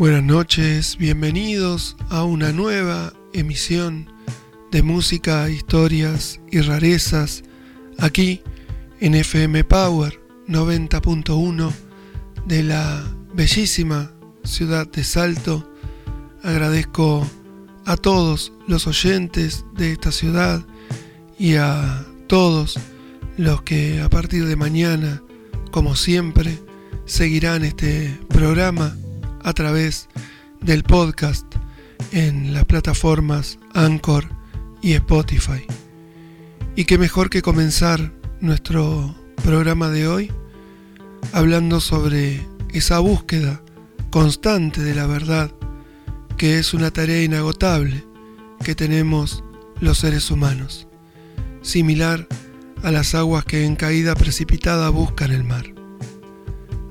Buenas noches, bienvenidos a una nueva emisión de música, historias y rarezas aquí en FM Power 90.1 de la bellísima ciudad de Salto. Agradezco a todos los oyentes de esta ciudad y a todos los que a partir de mañana, como siempre, seguirán este programa a través del podcast en las plataformas Anchor y Spotify. Y qué mejor que comenzar nuestro programa de hoy hablando sobre esa búsqueda constante de la verdad, que es una tarea inagotable que tenemos los seres humanos, similar a las aguas que en caída precipitada buscan el mar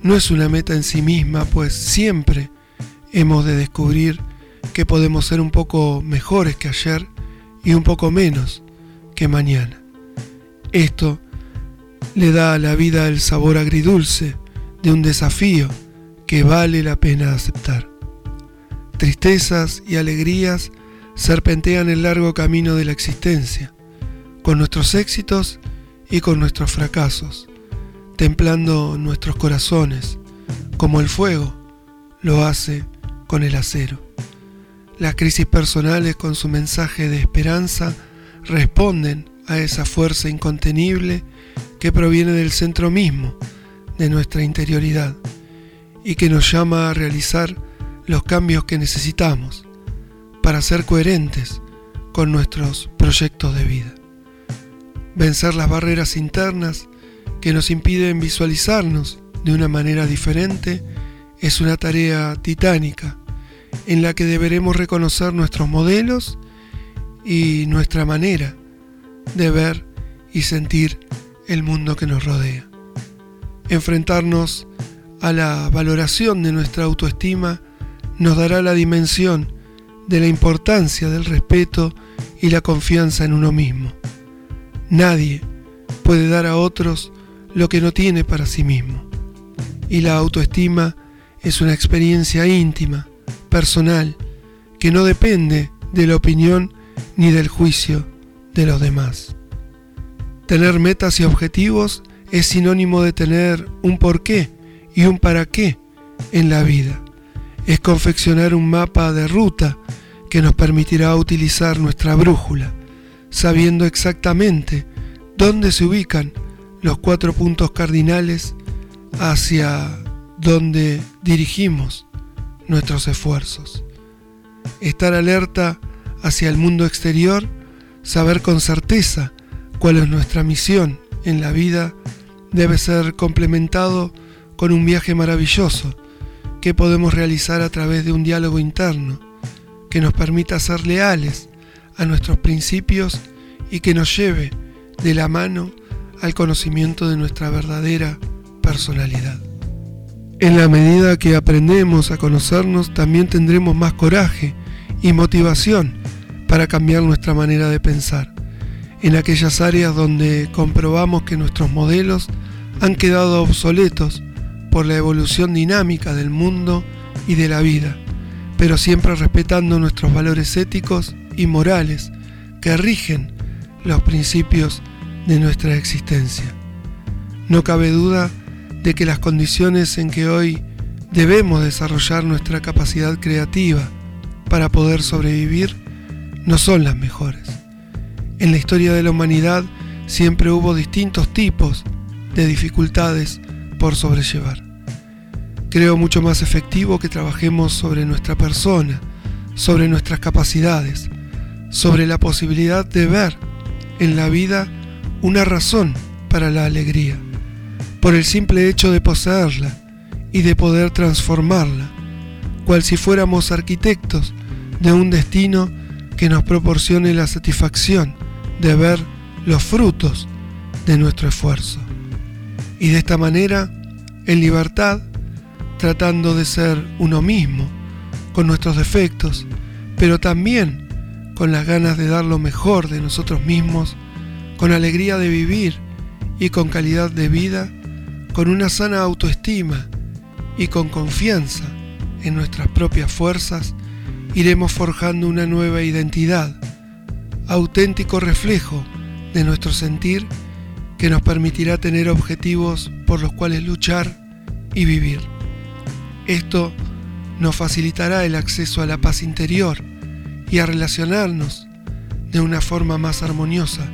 no es una meta en sí misma, pues siempre hemos de descubrir que podemos ser un poco mejores que ayer y un poco menos que mañana. Esto le da a la vida el sabor agridulce de un desafío que vale la pena aceptar. Tristezas y alegrías serpentean el largo camino de la existencia, con nuestros éxitos y con nuestros fracasos templando nuestros corazones, como el fuego lo hace con el acero. Las crisis personales con su mensaje de esperanza responden a esa fuerza incontenible que proviene del centro mismo de nuestra interioridad y que nos llama a realizar los cambios que necesitamos para ser coherentes con nuestros proyectos de vida. Vencer las barreras internas que nos impiden visualizarnos de una manera diferente es una tarea titánica en la que deberemos reconocer nuestros modelos y nuestra manera de ver y sentir el mundo que nos rodea. Enfrentarnos a la valoración de nuestra autoestima nos dará la dimensión de la importancia del respeto y la confianza en uno mismo. Nadie puede dar a otros lo que no tiene para sí mismo. Y la autoestima es una experiencia íntima, personal, que no depende de la opinión ni del juicio de los demás. Tener metas y objetivos es sinónimo de tener un porqué y un para qué en la vida. Es confeccionar un mapa de ruta que nos permitirá utilizar nuestra brújula, sabiendo exactamente dónde se ubican los cuatro puntos cardinales hacia donde dirigimos nuestros esfuerzos. Estar alerta hacia el mundo exterior, saber con certeza cuál es nuestra misión en la vida, debe ser complementado con un viaje maravilloso que podemos realizar a través de un diálogo interno que nos permita ser leales a nuestros principios y que nos lleve de la mano al conocimiento de nuestra verdadera personalidad. En la medida que aprendemos a conocernos, también tendremos más coraje y motivación para cambiar nuestra manera de pensar, en aquellas áreas donde comprobamos que nuestros modelos han quedado obsoletos por la evolución dinámica del mundo y de la vida, pero siempre respetando nuestros valores éticos y morales que rigen los principios de nuestra existencia. No cabe duda de que las condiciones en que hoy debemos desarrollar nuestra capacidad creativa para poder sobrevivir no son las mejores. En la historia de la humanidad siempre hubo distintos tipos de dificultades por sobrellevar. Creo mucho más efectivo que trabajemos sobre nuestra persona, sobre nuestras capacidades, sobre la posibilidad de ver en la vida una razón para la alegría, por el simple hecho de poseerla y de poder transformarla, cual si fuéramos arquitectos de un destino que nos proporcione la satisfacción de ver los frutos de nuestro esfuerzo. Y de esta manera, en libertad, tratando de ser uno mismo, con nuestros defectos, pero también con las ganas de dar lo mejor de nosotros mismos, con alegría de vivir y con calidad de vida, con una sana autoestima y con confianza en nuestras propias fuerzas, iremos forjando una nueva identidad, auténtico reflejo de nuestro sentir que nos permitirá tener objetivos por los cuales luchar y vivir. Esto nos facilitará el acceso a la paz interior y a relacionarnos de una forma más armoniosa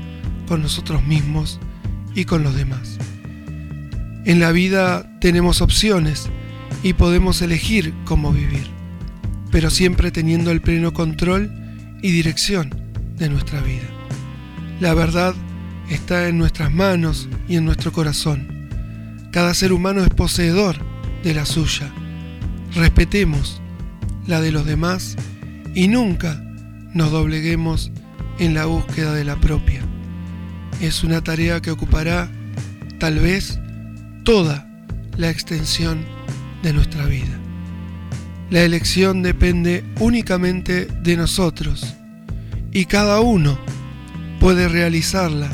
con nosotros mismos y con los demás. En la vida tenemos opciones y podemos elegir cómo vivir, pero siempre teniendo el pleno control y dirección de nuestra vida. La verdad está en nuestras manos y en nuestro corazón. Cada ser humano es poseedor de la suya. Respetemos la de los demás y nunca nos dobleguemos en la búsqueda de la propia. Es una tarea que ocupará, tal vez, toda la extensión de nuestra vida. La elección depende únicamente de nosotros y cada uno puede realizarla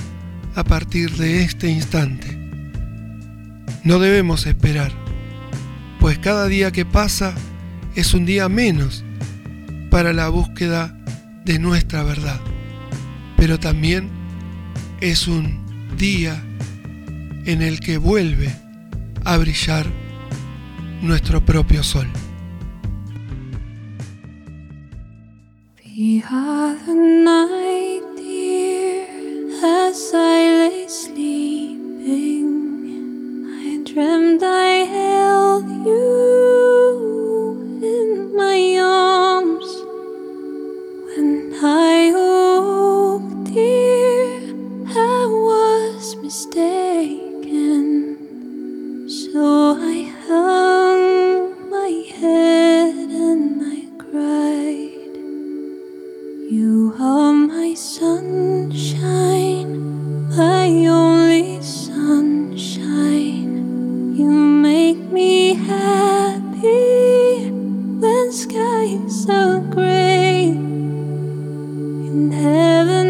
a partir de este instante. No debemos esperar, pues cada día que pasa es un día menos para la búsqueda de nuestra verdad, pero también es un día en el que vuelve a brillar nuestro propio sol. I I was mistaken. So I hung my head and I cried. You are my sunshine my only sunshine. You make me happy when skies are gray. In heaven,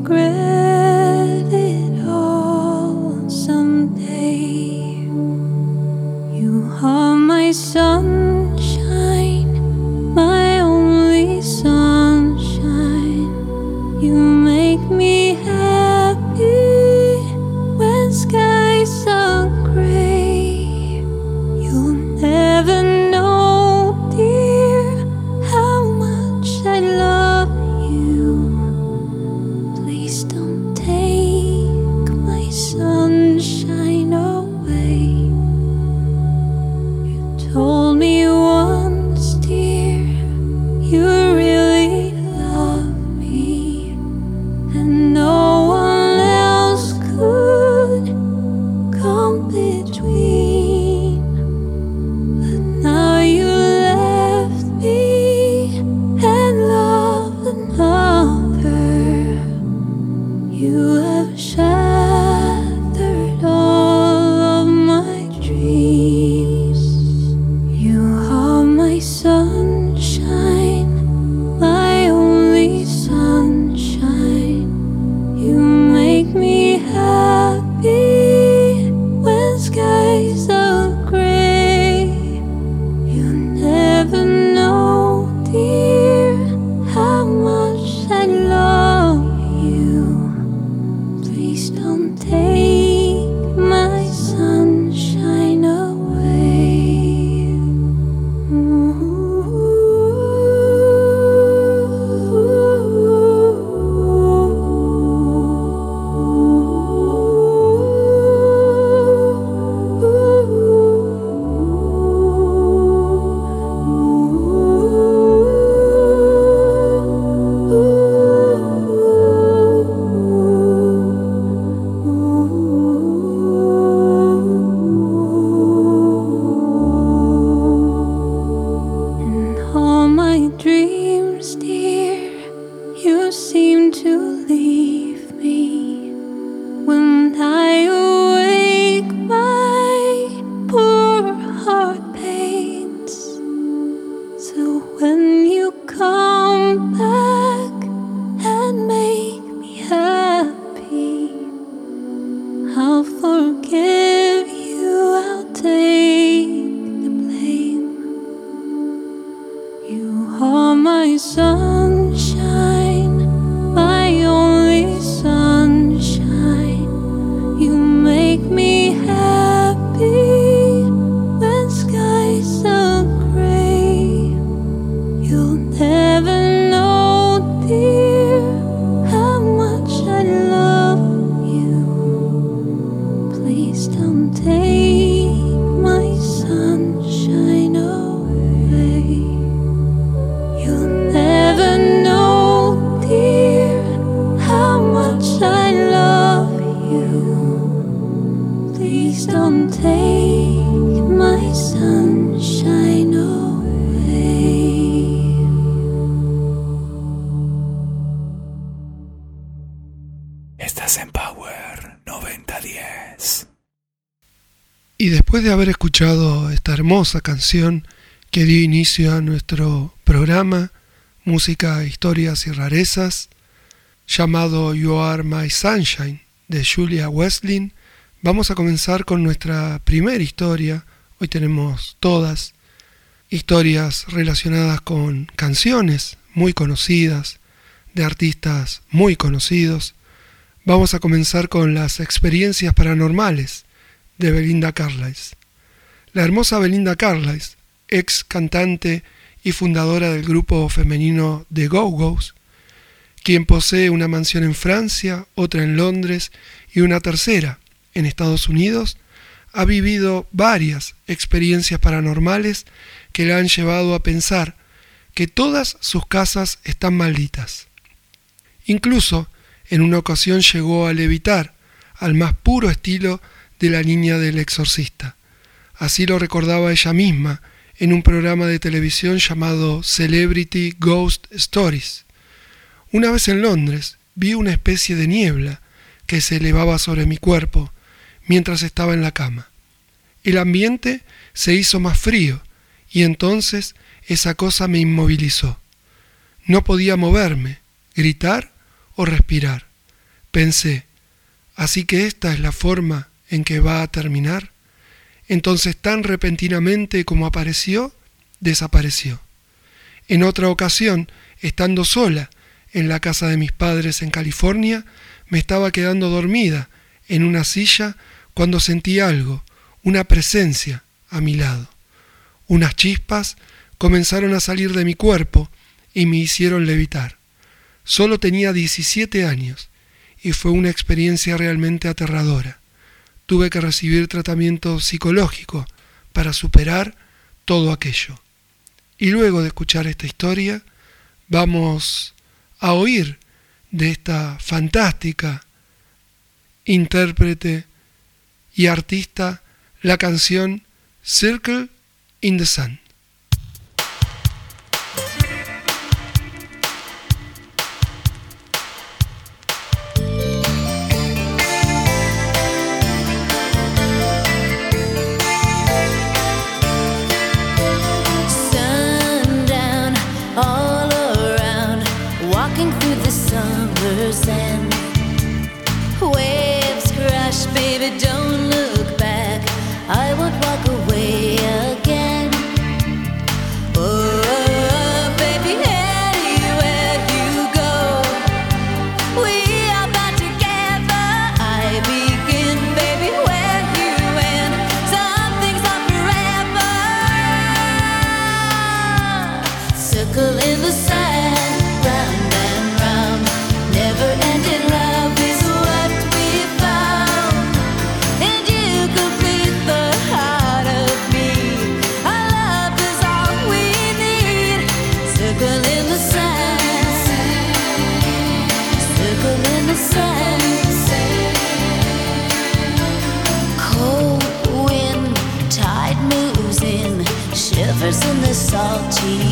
regret hermosa canción que dio inicio a nuestro programa, Música, Historias y Rarezas, llamado You Are My Sunshine, de Julia Westlin, vamos a comenzar con nuestra primera historia. Hoy tenemos todas historias relacionadas con canciones muy conocidas, de artistas muy conocidos. Vamos a comenzar con las experiencias paranormales de Belinda Carlisle. La hermosa Belinda Carlisle, ex cantante y fundadora del grupo femenino The Go-Go's, quien posee una mansión en Francia, otra en Londres y una tercera en Estados Unidos, ha vivido varias experiencias paranormales que la han llevado a pensar que todas sus casas están malditas. Incluso en una ocasión llegó a levitar al más puro estilo de la niña del exorcista. Así lo recordaba ella misma en un programa de televisión llamado Celebrity Ghost Stories. Una vez en Londres vi una especie de niebla que se elevaba sobre mi cuerpo mientras estaba en la cama. El ambiente se hizo más frío y entonces esa cosa me inmovilizó. No podía moverme, gritar o respirar. Pensé, así que esta es la forma en que va a terminar. Entonces tan repentinamente como apareció, desapareció. En otra ocasión, estando sola en la casa de mis padres en California, me estaba quedando dormida en una silla cuando sentí algo, una presencia a mi lado. Unas chispas comenzaron a salir de mi cuerpo y me hicieron levitar. Solo tenía 17 años y fue una experiencia realmente aterradora. Tuve que recibir tratamiento psicológico para superar todo aquello. Y luego de escuchar esta historia, vamos a oír de esta fantástica intérprete y artista la canción Circle in the Sun. 早起。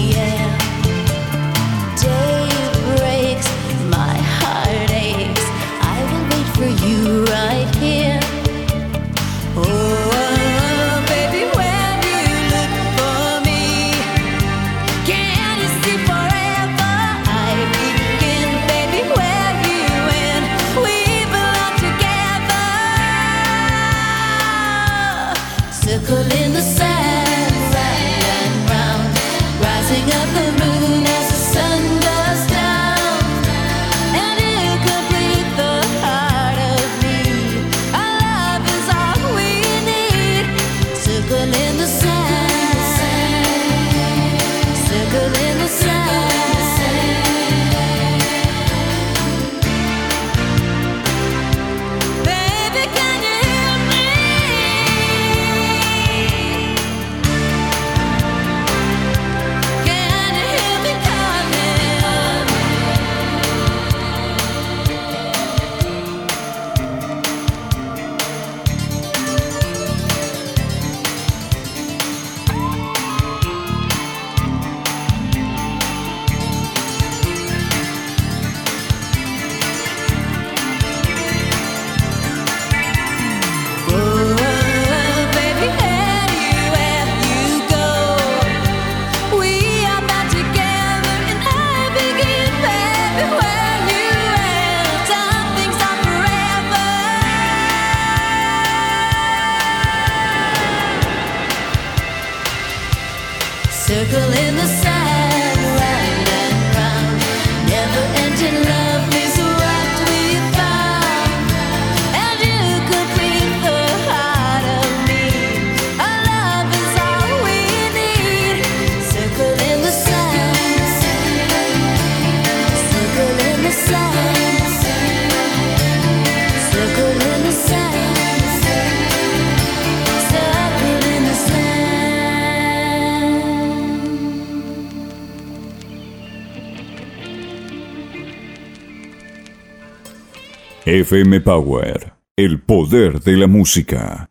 FM Power, el poder de la música.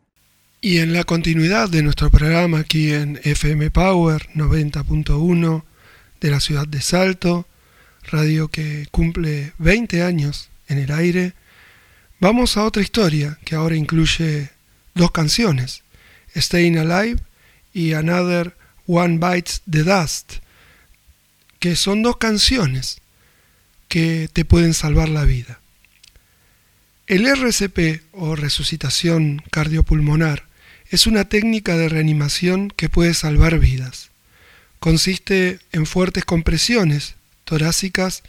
Y en la continuidad de nuestro programa aquí en FM Power 90.1 de la ciudad de Salto, radio que cumple 20 años en el aire, vamos a otra historia que ahora incluye dos canciones, Staying Alive y Another One Bites the Dust, que son dos canciones que te pueden salvar la vida. El RCP o resucitación cardiopulmonar es una técnica de reanimación que puede salvar vidas. Consiste en fuertes compresiones torácicas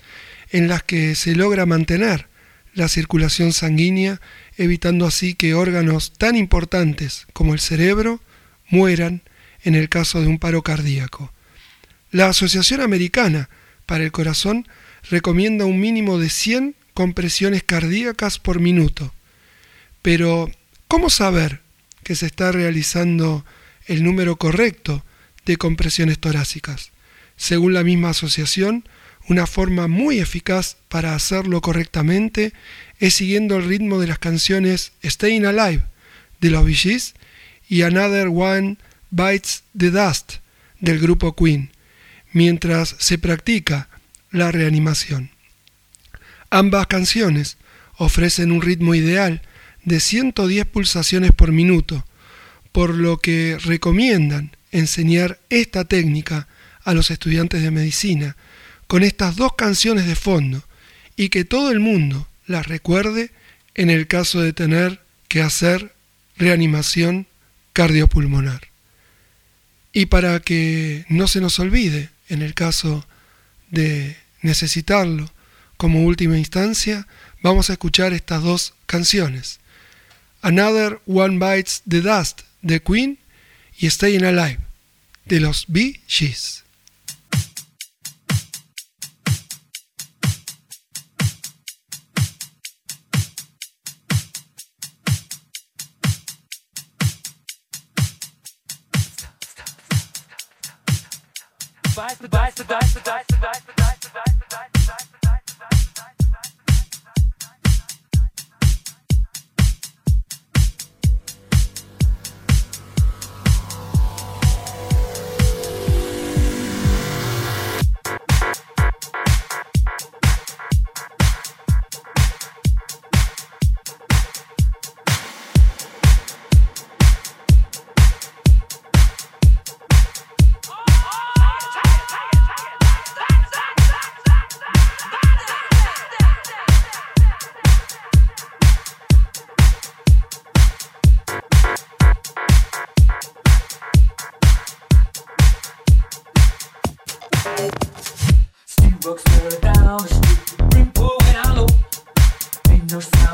en las que se logra mantener la circulación sanguínea, evitando así que órganos tan importantes como el cerebro mueran en el caso de un paro cardíaco. La Asociación Americana para el Corazón recomienda un mínimo de 100 compresiones cardíacas por minuto. Pero, ¿cómo saber que se está realizando el número correcto de compresiones torácicas? Según la misma asociación, una forma muy eficaz para hacerlo correctamente es siguiendo el ritmo de las canciones Staying Alive de los Bee y Another One Bites the Dust del grupo Queen, mientras se practica la reanimación. Ambas canciones ofrecen un ritmo ideal de 110 pulsaciones por minuto, por lo que recomiendan enseñar esta técnica a los estudiantes de medicina con estas dos canciones de fondo y que todo el mundo las recuerde en el caso de tener que hacer reanimación cardiopulmonar. Y para que no se nos olvide en el caso de necesitarlo como última instancia, vamos a escuchar estas dos canciones. Another One Bites the Dust de Queen y Staying Alive de los Bee Gees. The dice, dice, dice, dice, dice, dice, dice. books further down the street. When I know. ain't no sign.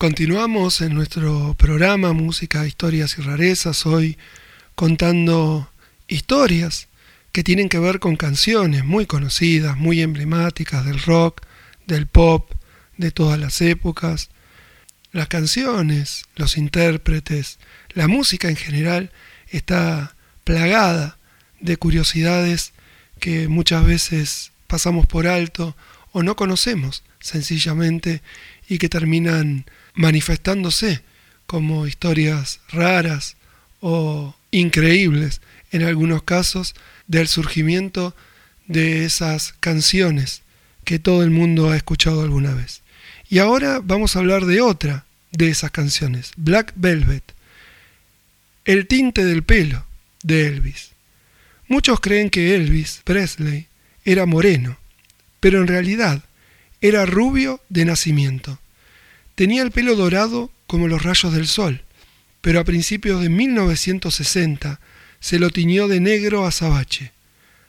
Continuamos en nuestro programa Música, Historias y Rarezas, hoy contando historias que tienen que ver con canciones muy conocidas, muy emblemáticas del rock, del pop, de todas las épocas. Las canciones, los intérpretes, la música en general está plagada de curiosidades que muchas veces pasamos por alto o no conocemos sencillamente y que terminan manifestándose como historias raras o increíbles en algunos casos del surgimiento de esas canciones que todo el mundo ha escuchado alguna vez. Y ahora vamos a hablar de otra de esas canciones, Black Velvet, El tinte del pelo de Elvis. Muchos creen que Elvis Presley era moreno, pero en realidad era rubio de nacimiento. Tenía el pelo dorado como los rayos del sol, pero a principios de 1960 se lo tiñó de negro azabache.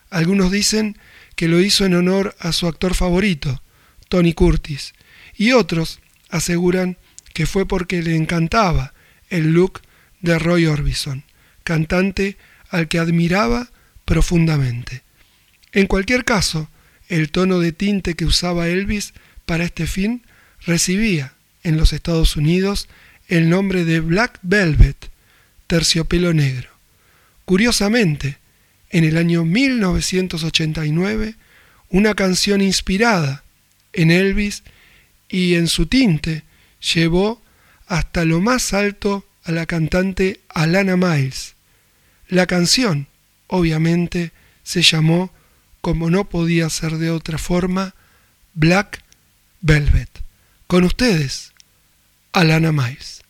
Algunos dicen que lo hizo en honor a su actor favorito, Tony Curtis, y otros aseguran que fue porque le encantaba el look de Roy Orbison, cantante al que admiraba profundamente. En cualquier caso, el tono de tinte que usaba Elvis para este fin recibía en los Estados Unidos el nombre de Black Velvet, terciopelo negro. Curiosamente, en el año 1989, una canción inspirada en Elvis y en su tinte llevó hasta lo más alto a la cantante Alana Miles. La canción, obviamente, se llamó, como no podía ser de otra forma, Black Velvet. Con ustedes, Alana Miles.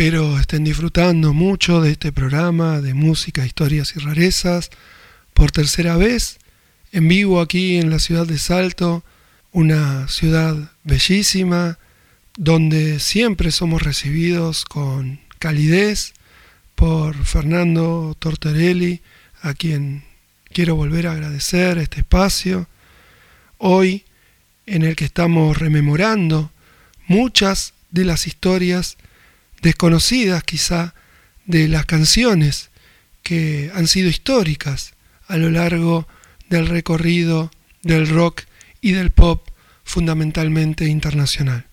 Espero estén disfrutando mucho de este programa de música, historias y rarezas por tercera vez en vivo aquí en la ciudad de Salto, una ciudad bellísima donde siempre somos recibidos con calidez por Fernando Tortorelli, a quien quiero volver a agradecer este espacio. Hoy en el que estamos rememorando muchas de las historias desconocidas quizá de las canciones que han sido históricas a lo largo del recorrido del rock y del pop fundamentalmente internacional.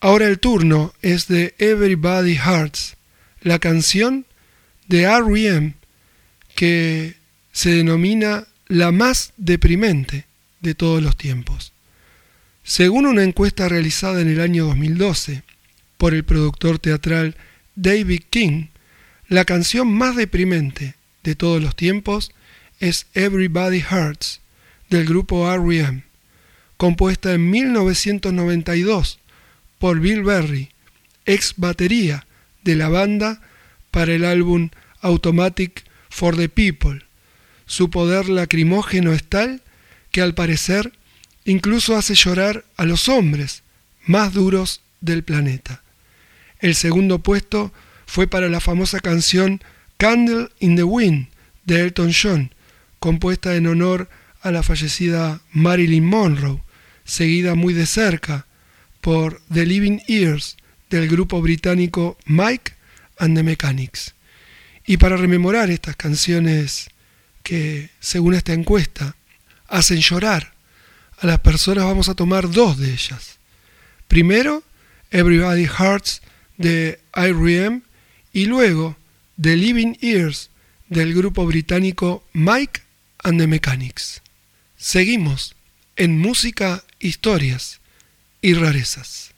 Ahora el turno es de Everybody Hearts, la canción de R.E.M. que se denomina la más deprimente de todos los tiempos. Según una encuesta realizada en el año 2012 por el productor teatral David King, la canción más deprimente de todos los tiempos es Everybody Hurts del grupo R.E.M., compuesta en 1992 por Bill Berry, ex batería de la banda para el álbum Automatic for the People. Su poder lacrimógeno es tal que al parecer incluso hace llorar a los hombres más duros del planeta. El segundo puesto fue para la famosa canción Candle in the Wind de Elton John, compuesta en honor a la fallecida Marilyn Monroe, seguida muy de cerca por The Living Ears del grupo británico Mike and the Mechanics. Y para rememorar estas canciones que, según esta encuesta, hacen llorar a las personas, vamos a tomar dos de ellas. Primero, Everybody Hearts de I.R.E.M. y luego The Living Ears del grupo británico Mike and the Mechanics. Seguimos en música, historias y rarezas.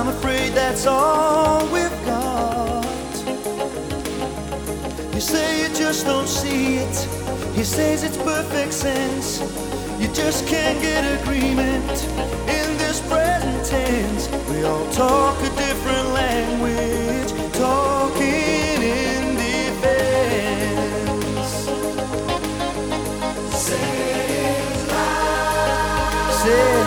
I'm afraid that's all we've got. You say you just don't see it. He says it's perfect sense. You just can't get agreement in this present tense. We all talk a different language, talking in defense. Say, say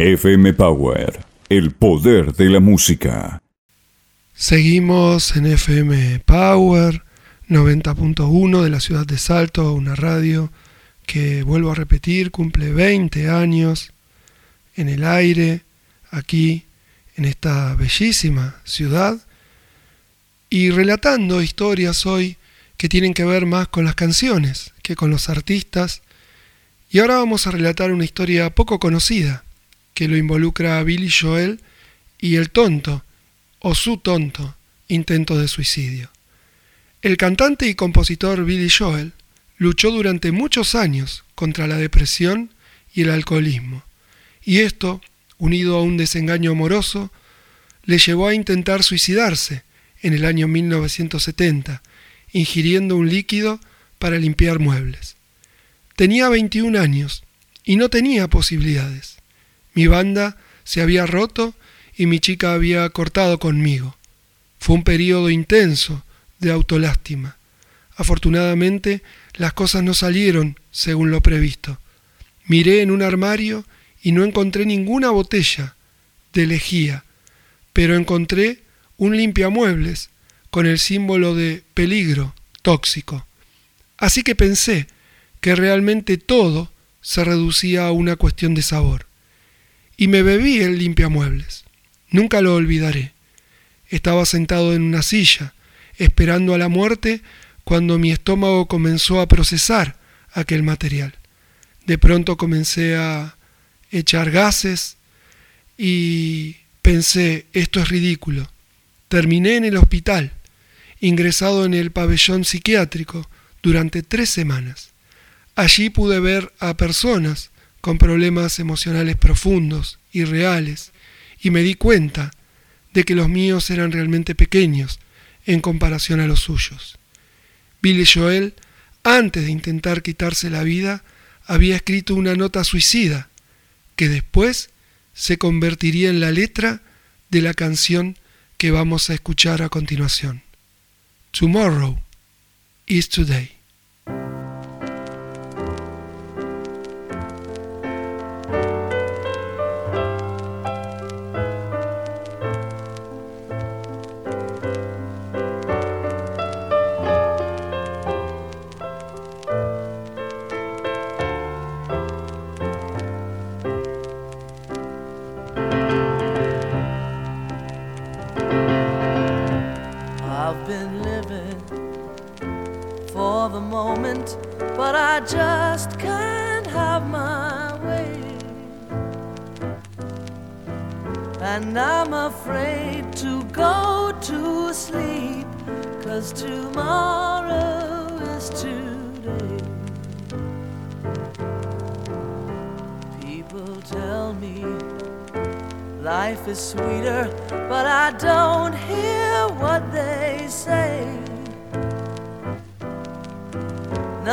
FM Power, el poder de la música. Seguimos en FM Power 90.1 de la ciudad de Salto, una radio que vuelvo a repetir, cumple 20 años en el aire, aquí, en esta bellísima ciudad, y relatando historias hoy que tienen que ver más con las canciones que con los artistas. Y ahora vamos a relatar una historia poco conocida que lo involucra a Billy Joel y el tonto, o su tonto, intento de suicidio. El cantante y compositor Billy Joel luchó durante muchos años contra la depresión y el alcoholismo, y esto, unido a un desengaño amoroso, le llevó a intentar suicidarse en el año 1970, ingiriendo un líquido para limpiar muebles. Tenía 21 años y no tenía posibilidades. Mi banda se había roto y mi chica había cortado conmigo. Fue un periodo intenso de autolástima. Afortunadamente, las cosas no salieron según lo previsto. Miré en un armario y no encontré ninguna botella de lejía, pero encontré un limpiamuebles con el símbolo de peligro tóxico. Así que pensé que realmente todo se reducía a una cuestión de sabor. Y me bebí el limpiamuebles. Nunca lo olvidaré. Estaba sentado en una silla, esperando a la muerte, cuando mi estómago comenzó a procesar aquel material. De pronto comencé a echar gases y pensé, esto es ridículo. Terminé en el hospital, ingresado en el pabellón psiquiátrico durante tres semanas. Allí pude ver a personas con problemas emocionales profundos y reales, y me di cuenta de que los míos eran realmente pequeños en comparación a los suyos. Billy Joel, antes de intentar quitarse la vida, había escrito una nota suicida que después se convertiría en la letra de la canción que vamos a escuchar a continuación. Tomorrow is today. Moment, but I just can't have my way. And I'm afraid to go to sleep, cause tomorrow is today. People tell me life is sweeter, but I don't hear what they say.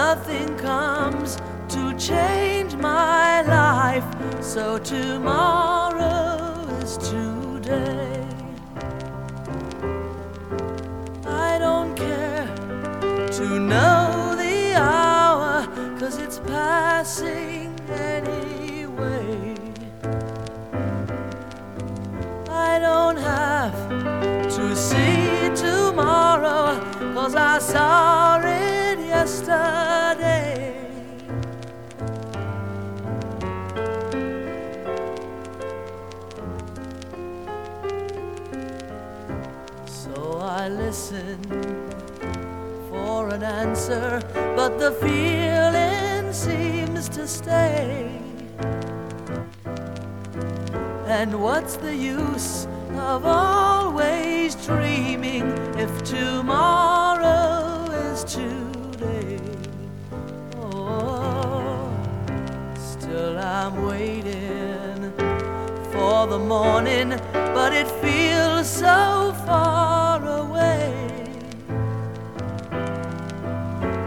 Nothing comes to change my life, so tomorrow is today. I don't care to know the hour, cause it's passing anyway. I don't have to see tomorrow, cause I saw it yesterday. So I listen for an answer, but the feeling seems to stay. And what's the use of always dreaming if tomorrow is today? I'm waiting for the morning, but it feels so far away.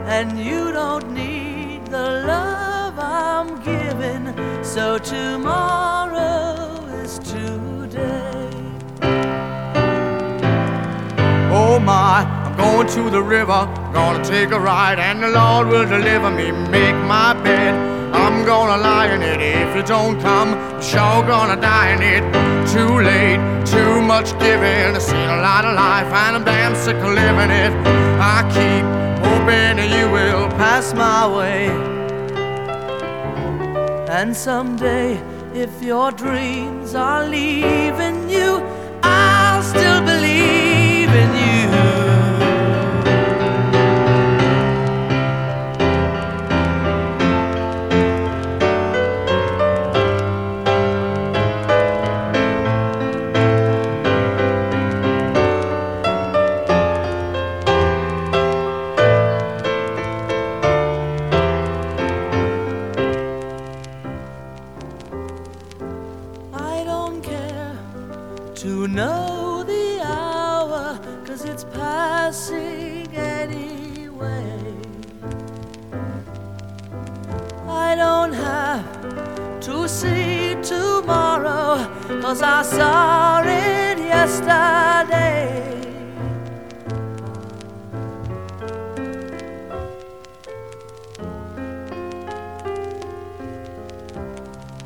And you don't need the love I'm giving, so tomorrow is today. Oh my, I'm going to the river, gonna take a ride, and the Lord will deliver me, make my bed. I'm gonna lie in it if you don't come, I'm sure gonna die in it. Too late, too much giving, I've seen a lot of life, and I'm damn sick of living it. I keep hoping you will pass my way. And someday, if your dreams are leaving you, I'll still cause I saw it yesterday.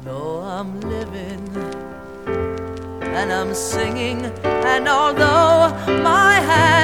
Though I'm living and I'm singing, and although my hands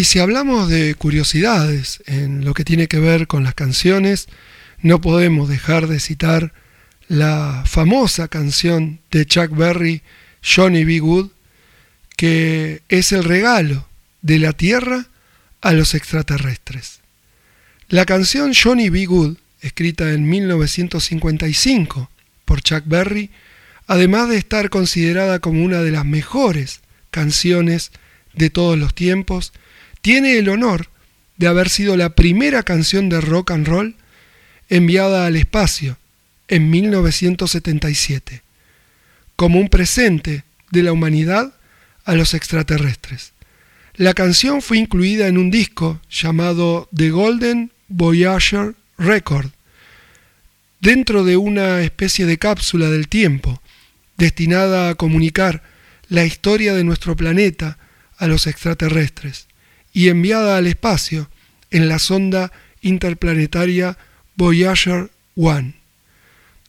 Y si hablamos de curiosidades en lo que tiene que ver con las canciones, no podemos dejar de citar la famosa canción de Chuck Berry, Johnny B. Good, que es el regalo de la Tierra a los extraterrestres. La canción Johnny B. Good, escrita en 1955 por Chuck Berry, además de estar considerada como una de las mejores canciones de todos los tiempos, tiene el honor de haber sido la primera canción de rock and roll enviada al espacio en 1977, como un presente de la humanidad a los extraterrestres. La canción fue incluida en un disco llamado The Golden Voyager Record, dentro de una especie de cápsula del tiempo, destinada a comunicar la historia de nuestro planeta a los extraterrestres y enviada al espacio en la sonda interplanetaria Voyager 1.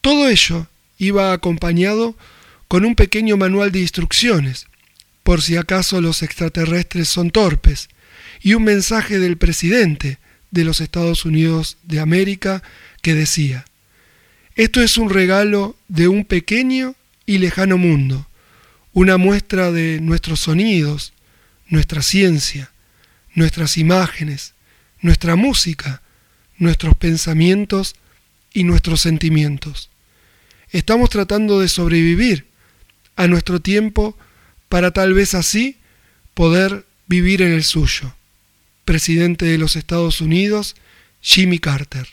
Todo ello iba acompañado con un pequeño manual de instrucciones, por si acaso los extraterrestres son torpes, y un mensaje del presidente de los Estados Unidos de América que decía, esto es un regalo de un pequeño y lejano mundo, una muestra de nuestros sonidos, nuestra ciencia, nuestras imágenes, nuestra música, nuestros pensamientos y nuestros sentimientos. Estamos tratando de sobrevivir a nuestro tiempo para tal vez así poder vivir en el suyo. Presidente de los Estados Unidos, Jimmy Carter.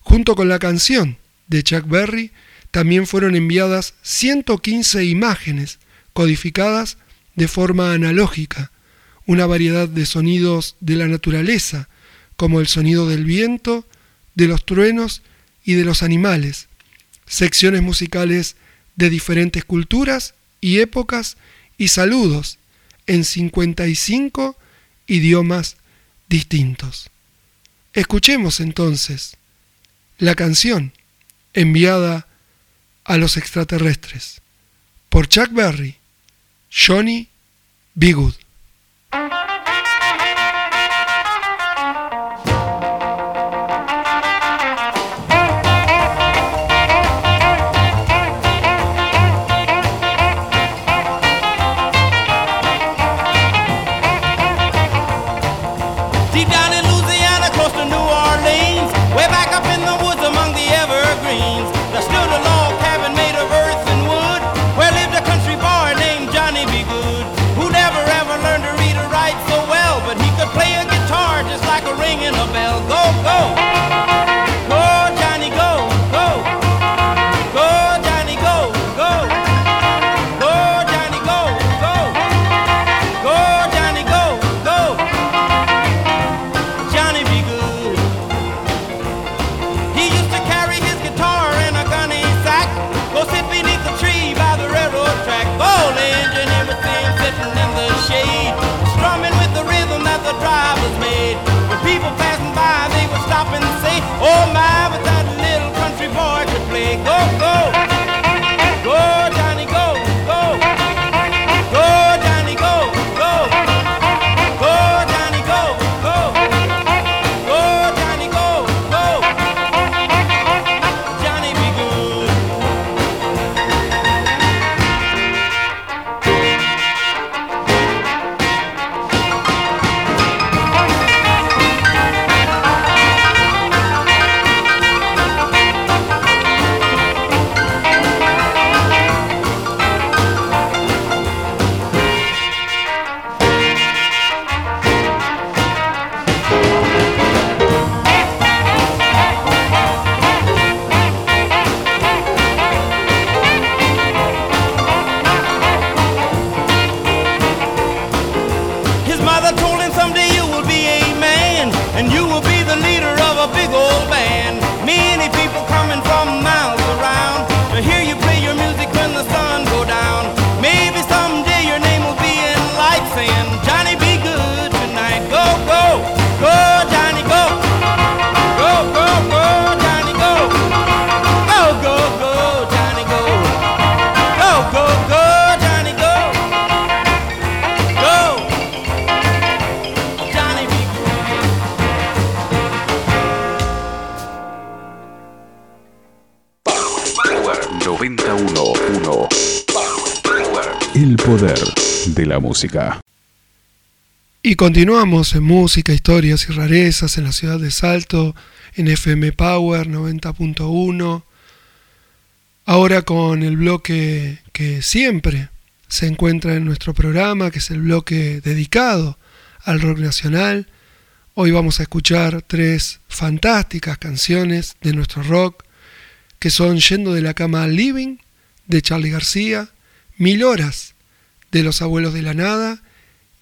Junto con la canción de Chuck Berry, también fueron enviadas 115 imágenes codificadas de forma analógica, una variedad de sonidos de la naturaleza, como el sonido del viento, de los truenos y de los animales, secciones musicales de diferentes culturas y épocas y saludos en 55 idiomas distintos. Escuchemos entonces la canción enviada a los extraterrestres por Chuck Berry, Johnny B. Y continuamos en música, historias y rarezas en la ciudad de Salto, en FM Power 90.1. Ahora con el bloque que siempre se encuentra en nuestro programa, que es el bloque dedicado al rock nacional. Hoy vamos a escuchar tres fantásticas canciones de nuestro rock, que son Yendo de la cama al living, de Charlie García, Mil horas, de Los Abuelos de la Nada,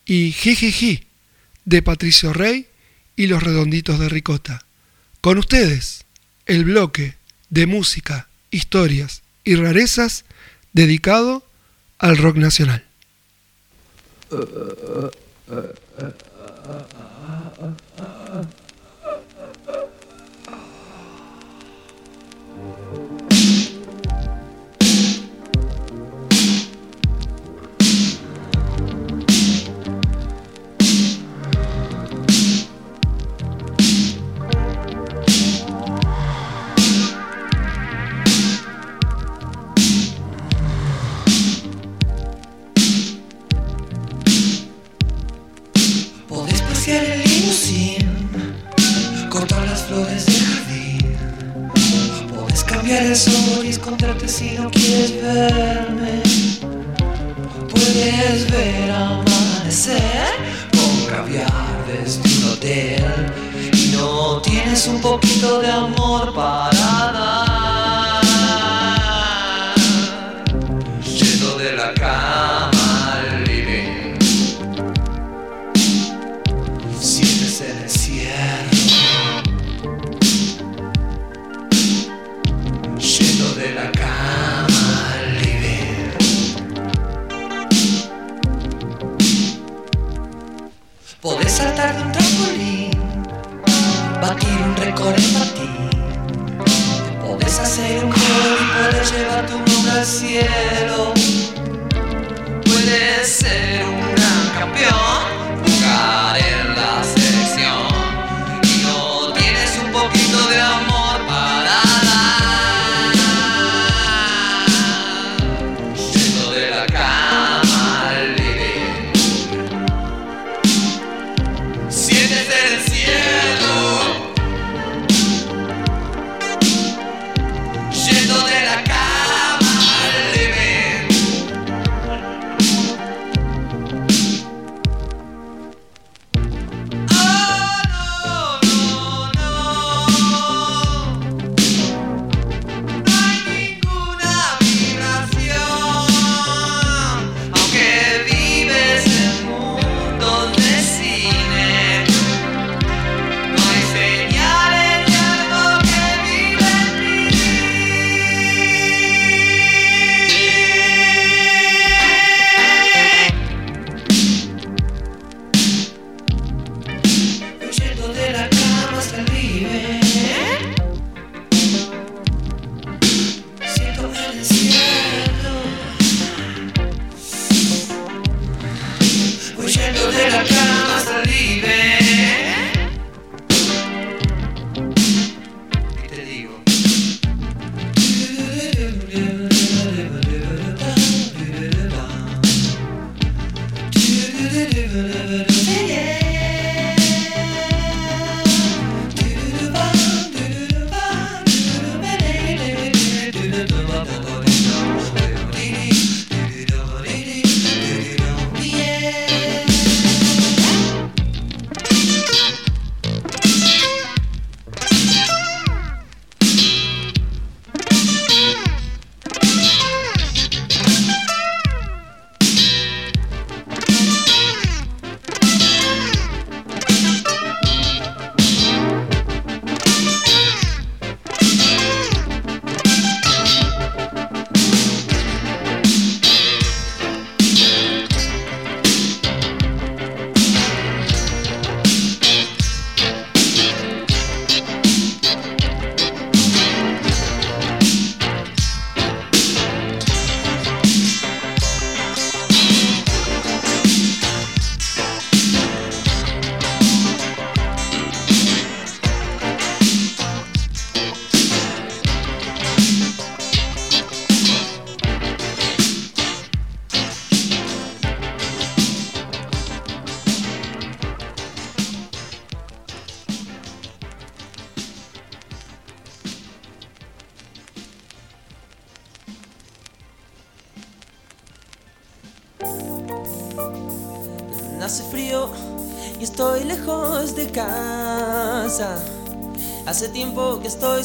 y Jijiji, de Patricio Rey y Los Redonditos de Ricota. Con ustedes, el bloque de música, historias y rarezas dedicado al rock nacional. Cambiar el sol si no quieres verme. Puedes ver amanecer con caviar desde un hotel. Y no tienes un poquito de amor para dar. Cielo. Puedes ser un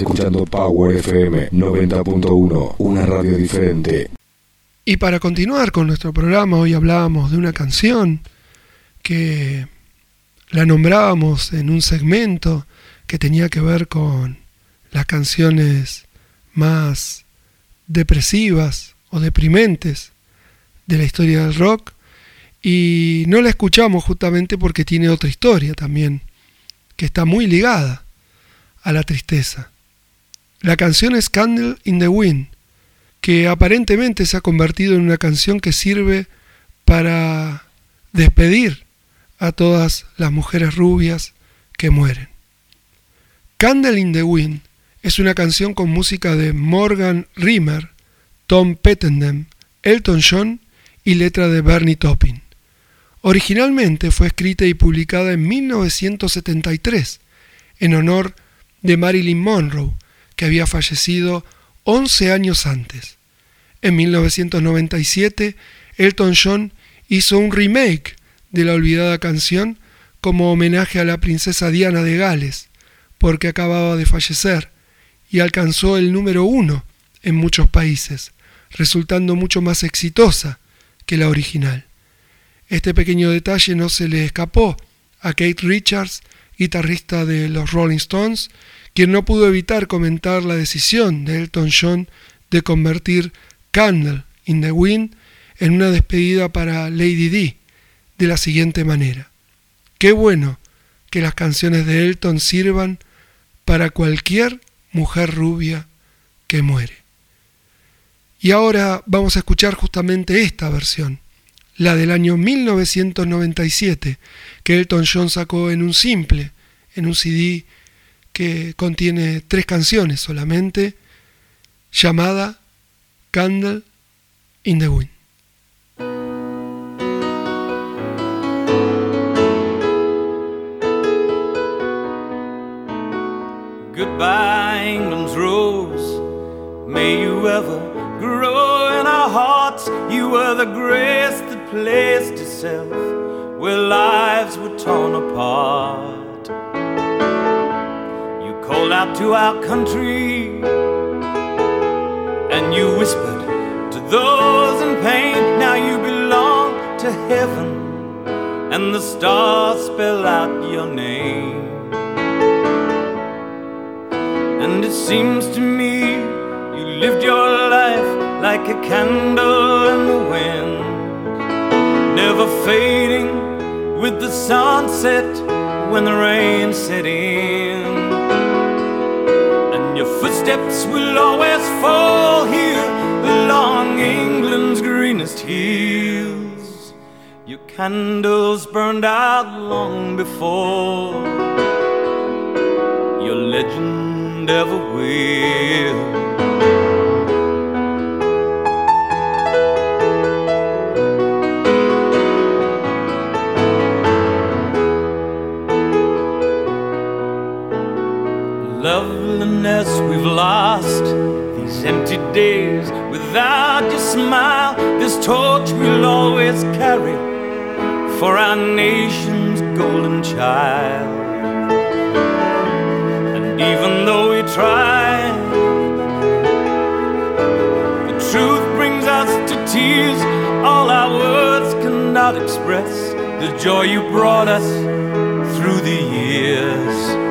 Escuchando Power FM 90.1, una radio diferente. Y para continuar con nuestro programa, hoy hablábamos de una canción que la nombrábamos en un segmento que tenía que ver con las canciones más depresivas o deprimentes de la historia del rock y no la escuchamos justamente porque tiene otra historia también que está muy ligada a la tristeza. La canción es Candle in the Wind, que aparentemente se ha convertido en una canción que sirve para despedir a todas las mujeres rubias que mueren. Candle in the Wind es una canción con música de Morgan Rimmer, Tom Pettendem, Elton John y letra de Bernie Taupin. Originalmente fue escrita y publicada en 1973 en honor de Marilyn Monroe, que había fallecido 11 años antes. En 1997, Elton John hizo un remake de la olvidada canción como homenaje a la princesa Diana de Gales, porque acababa de fallecer, y alcanzó el número uno en muchos países, resultando mucho más exitosa que la original. Este pequeño detalle no se le escapó a Kate Richards, guitarrista de los Rolling Stones, quien no pudo evitar comentar la decisión de Elton John de convertir Candle in the Wind en una despedida para Lady D de la siguiente manera. Qué bueno que las canciones de Elton sirvan para cualquier mujer rubia que muere. Y ahora vamos a escuchar justamente esta versión, la del año 1997, que Elton John sacó en un simple, en un CD que contiene tres canciones solamente, llamada Candle in the Wind. Goodbye, England's rose. May you ever grow in our hearts. You were the grace that placed itself where lives were torn apart. Called out to our country and you whispered to those in pain. Now you belong to heaven and the stars spell out your name. And it seems to me you lived your life like a candle in the wind, never fading with the sunset when the rain set in. Your footsteps will always fall here along England's greenest hills. Your candles burned out long before your legend ever will. We've lost these empty days without your smile. This torch we'll always carry for our nation's golden child. And even though we try, the truth brings us to tears. All our words cannot express the joy you brought us through the years.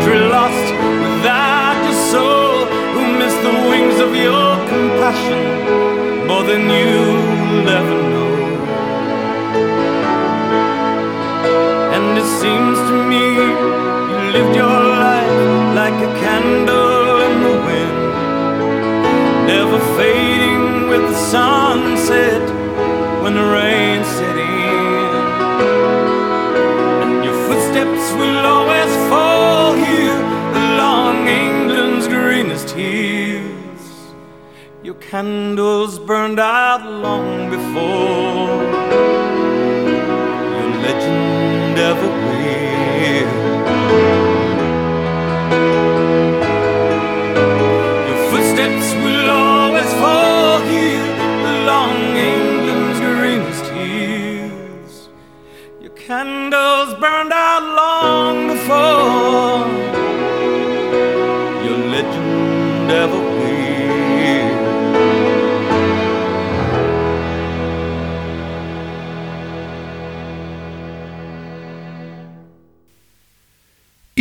country lost without your soul, who missed the wings of your compassion more than you'll ever know. And it seems to me you lived your life like a candle in the wind, never fading with the sunset when the rain set in. And your footsteps will always fall candles burned out long before. Your legend ever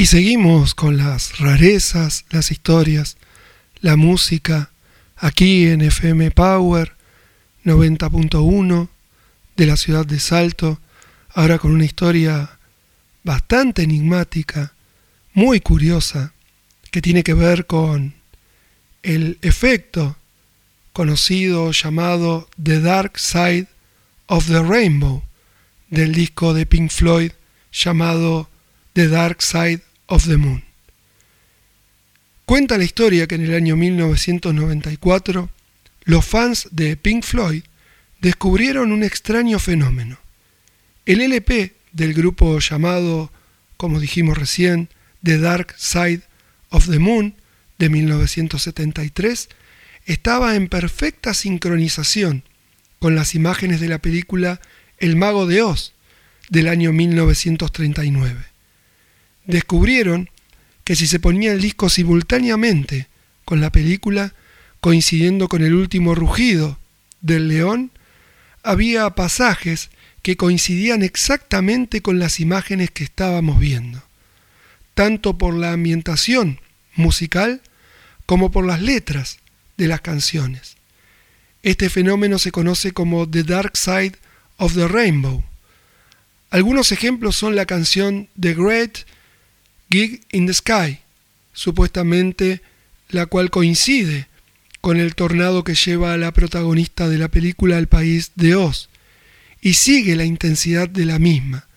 seguimos con las rarezas, las historias, la música, aquí en FM Power 90.1 de la ciudad de Salto, ahora con una historia bastante enigmática, muy curiosa, que tiene que ver con el efecto conocido llamado The Dark Side of the Rainbow del disco de Pink Floyd llamado The Dark Side of the Moon. Cuenta la historia que en el año 1994 los fans de Pink Floyd descubrieron un extraño fenómeno. El LP del grupo llamado, como dijimos recién, The Dark Side of the Moon de 1973 estaba en perfecta sincronización con las imágenes de la película El mago de Oz del año 1939. Descubrieron que si se ponía el disco simultáneamente con la película, coincidiendo con el último rugido del león, había pasajes que coincidían exactamente con las imágenes que estábamos viendo, tanto por la ambientación musical como por las letras de las canciones. Este fenómeno se conoce como The Dark Side of the Rainbow. Algunos ejemplos son la canción The Great Gig in the Sky, supuestamente la cual coincide con el tornado que lleva a la protagonista de la película al país de Oz, y sigue la intensidad de la misma,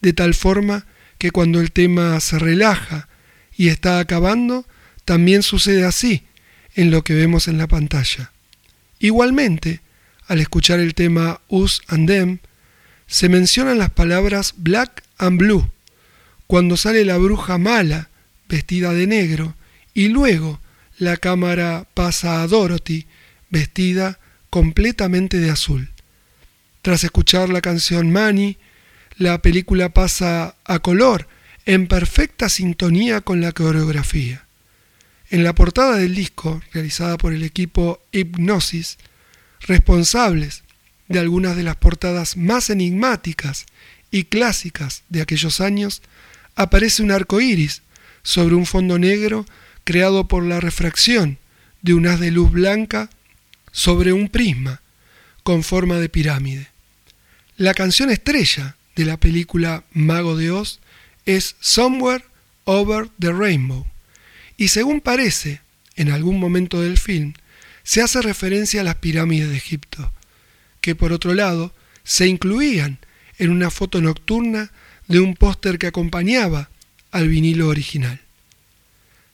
de tal forma que cuando el tema se relaja y está acabando, también sucede así en lo que vemos en la pantalla. Igualmente, al escuchar el tema Us and Them, se mencionan las palabras Black and Blue, cuando sale la bruja mala vestida de negro y luego la cámara pasa a Dorothy vestida completamente de azul. Tras escuchar la canción Money, la película pasa a color en perfecta sintonía con la coreografía. En la portada del disco, realizada por el equipo Hypnosis, responsables de algunas de las portadas más enigmáticas y clásicas de aquellos años, aparece un arco iris sobre un fondo negro creado por la refracción de un haz de luz blanca sobre un prisma con forma de pirámide. La canción estrella de la película Mago de Oz es Somewhere Over the Rainbow, y según parece, en algún momento del film, se hace referencia a las pirámides de Egipto, que por otro lado se incluían en una foto nocturna de un póster que acompañaba al vinilo original.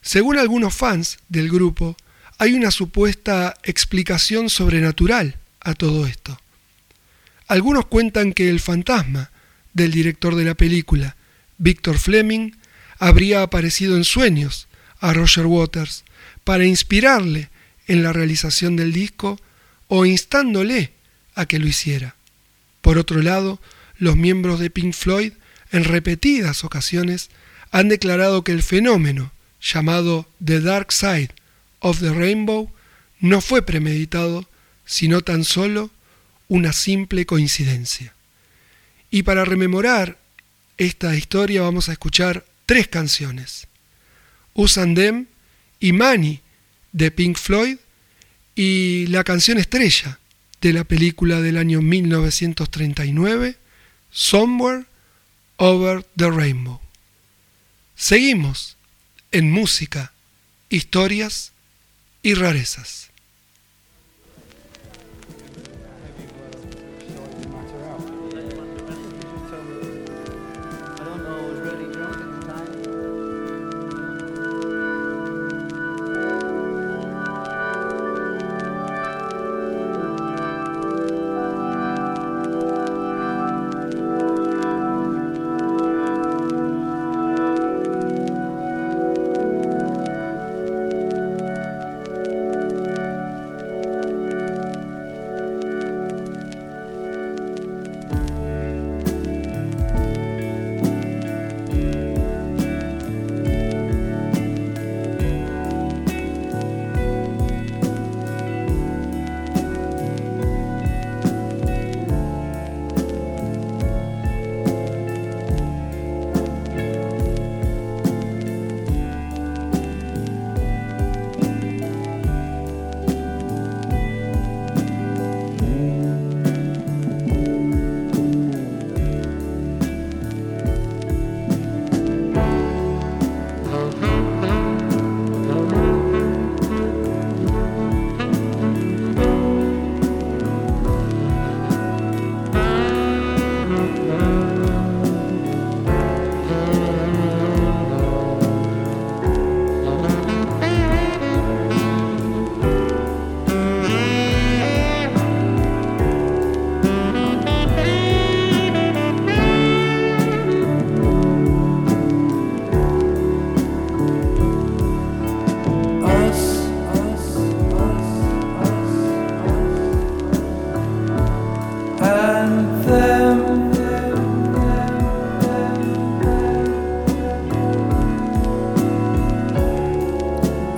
Según algunos fans del grupo, hay una supuesta explicación sobrenatural a todo esto. Algunos cuentan que el fantasma del director de la película, Victor Fleming, habría aparecido en sueños a Roger Waters para inspirarle en la realización del disco o instándole a que lo hiciera. Por otro lado, los miembros de Pink Floyd en repetidas ocasiones han declarado que el fenómeno llamado The Dark Side of the Rainbow no fue premeditado, sino tan solo una simple coincidencia. Y para rememorar esta historia vamos a escuchar tres canciones. Usan Them y Money de Pink Floyd y la canción estrella de la película del año 1939, Somewhere Over the Rainbow. Seguimos en música, historias y rarezas.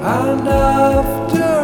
And after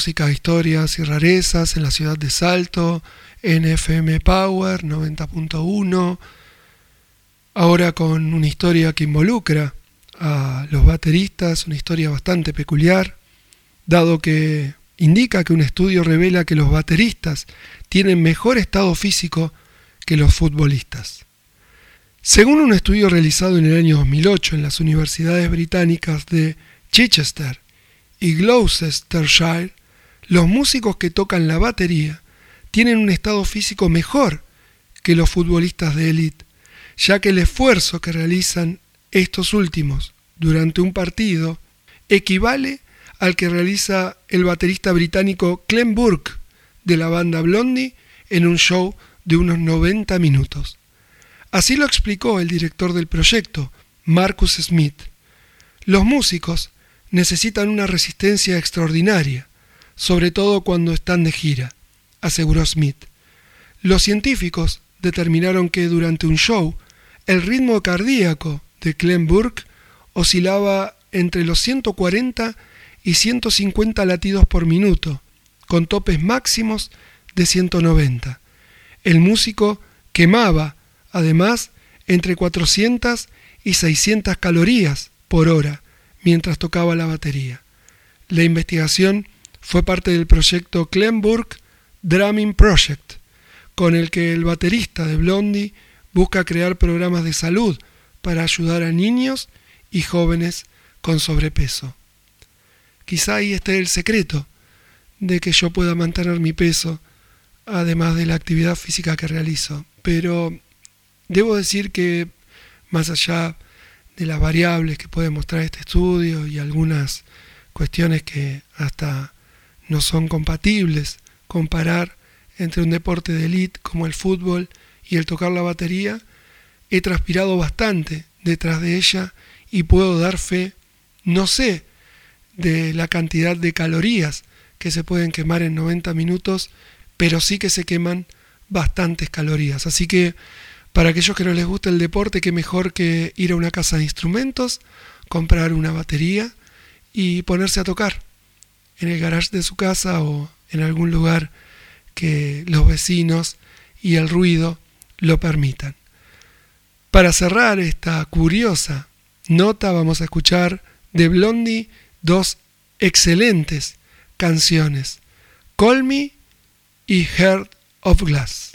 música, historias y rarezas en la ciudad de Salto, NFM Power 90.1. Ahora con una historia que involucra a los bateristas, una historia bastante peculiar, dado que indica que un estudio revela que los bateristas tienen mejor estado físico que los futbolistas. Según un estudio realizado en el año 2008 en las universidades británicas de Chichester y Gloucestershire, los músicos que tocan la batería tienen un estado físico mejor que los futbolistas de élite, ya que el esfuerzo que realizan estos últimos durante un partido equivale al que realiza el baterista británico Clem Burke de la banda Blondie en un show de unos 90 minutos. Así lo explicó el director del proyecto, Marcus Smith. Los músicos necesitan una resistencia extraordinaria, sobre todo cuando están de gira, aseguró Smith. Los científicos determinaron que durante un show el ritmo cardíaco de Clem Burke oscilaba entre los 140 y 150 latidos por minuto, con topes máximos de 190. El músico quemaba, además, entre 400 y 600 calorías por hora mientras tocaba la batería. La investigación fue parte del proyecto Clemburg Drumming Project, con el que el baterista de Blondie busca crear programas de salud para ayudar a niños y jóvenes con sobrepeso. Quizá ahí esté el secreto de que yo pueda mantener mi peso, además de la actividad física que realizo. Pero debo decir que más allá de las variables que puede mostrar este estudio y algunas cuestiones que hasta no son compatibles, comparar entre un deporte de élite como el fútbol y el tocar la batería, he transpirado bastante detrás de ella y puedo dar fe, no sé, de la cantidad de calorías que se pueden quemar en 90 minutos, pero sí que se queman bastantes calorías. Así que para aquellos que no les gusta el deporte, qué mejor que ir a una casa de instrumentos, comprar una batería y ponerse a tocar en el garage de su casa o en algún lugar que los vecinos y el ruido lo permitan. Para cerrar esta curiosa nota vamos a escuchar de Blondie dos excelentes canciones, Call Me y Heart of Glass.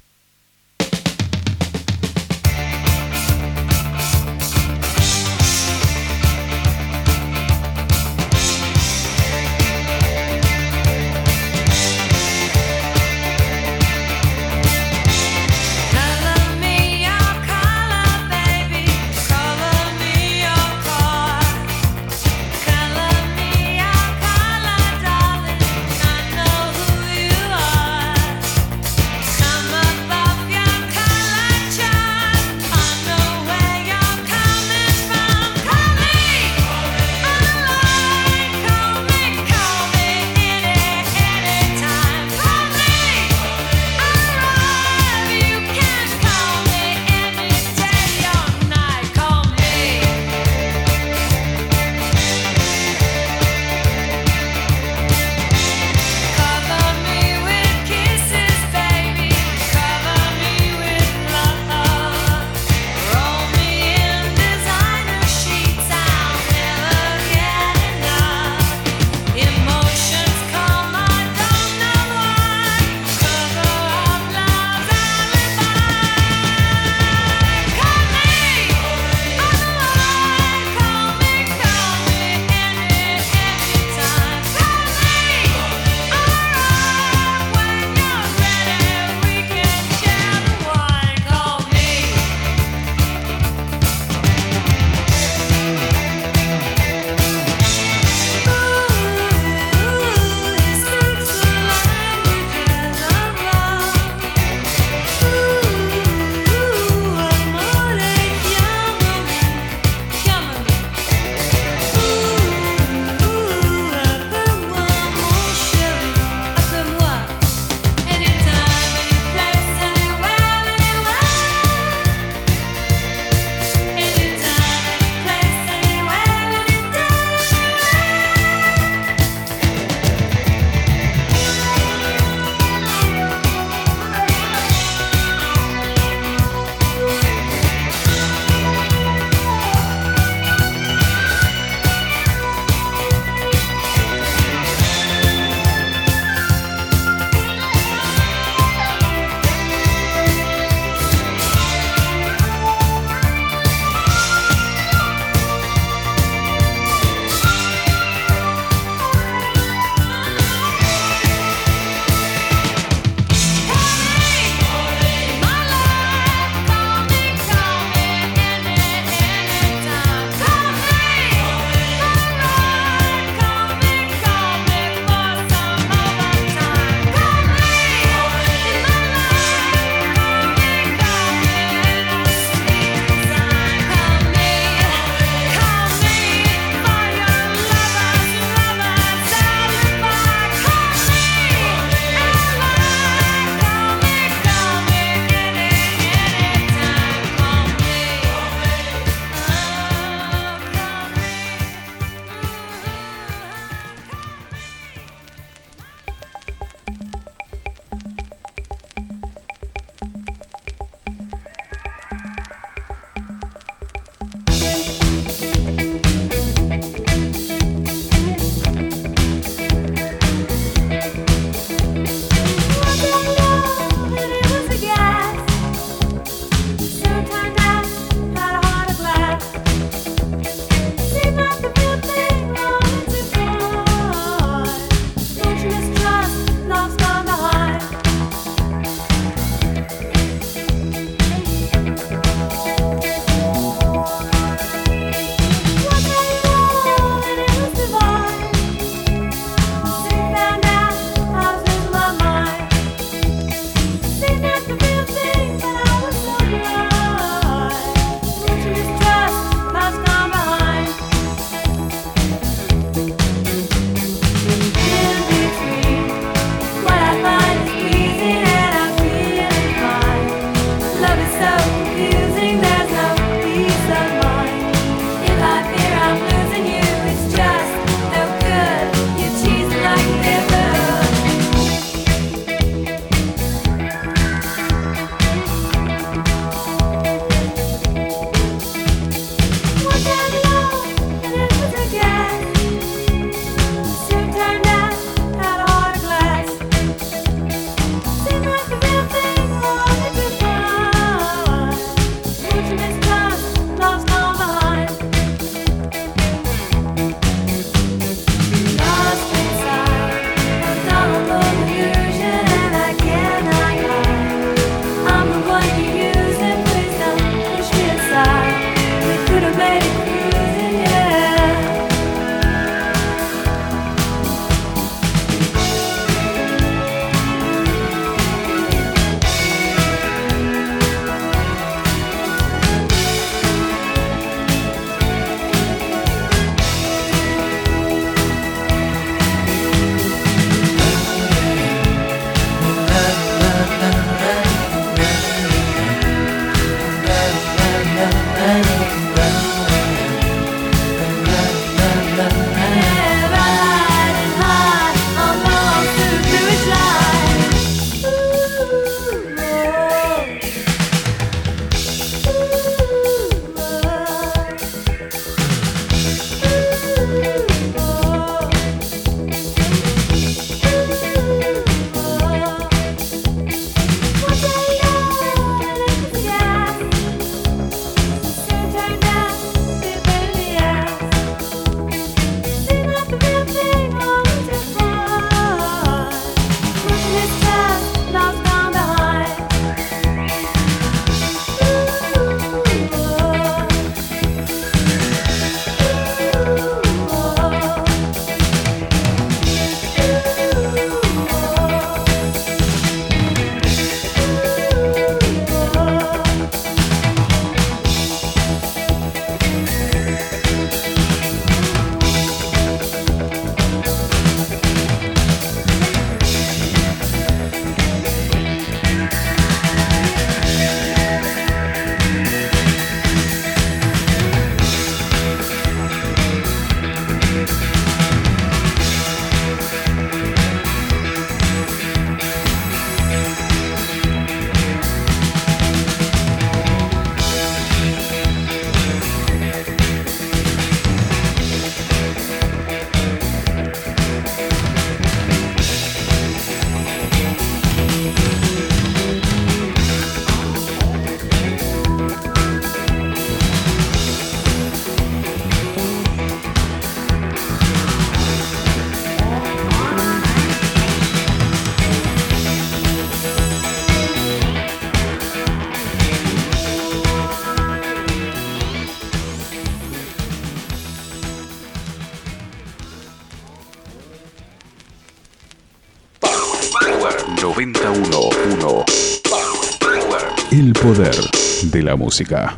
Poder de la música.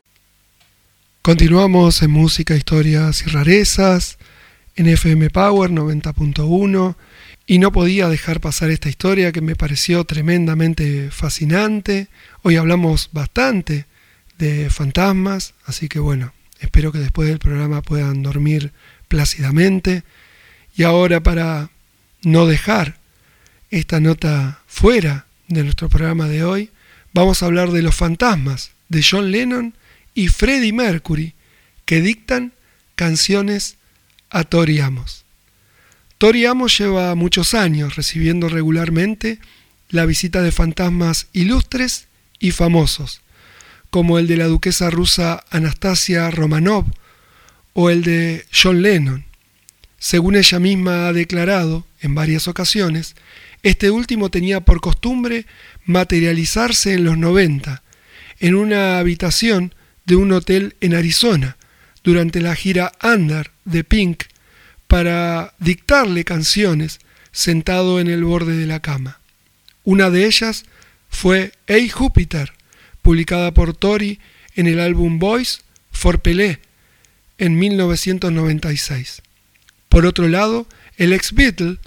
Continuamos en música, historias y rarezas, en FM Power 90.1, y no podía dejar pasar esta historia que me pareció tremendamente fascinante. Hoy hablamos bastante de fantasmas, así que bueno, espero que después del programa puedan dormir plácidamente. Y ahora para no dejar esta nota fuera de nuestro programa de hoy, vamos a hablar de los fantasmas de John Lennon y Freddie Mercury que dictan canciones a Tori Amos. Tori Amos lleva muchos años recibiendo regularmente la visita de fantasmas ilustres y famosos, como el de la duquesa rusa Anastasia Romanov o el de John Lennon. Según ella misma ha declarado en varias ocasiones, este último tenía por costumbre materializarse en los 90 en una habitación de un hotel en Arizona durante la gira Under de Pink para dictarle canciones sentado en el borde de la cama. Una de ellas fue Hey Júpiter, publicada por Tori en el álbum Voice for Pelé en 1996. Por otro lado, el ex Beatle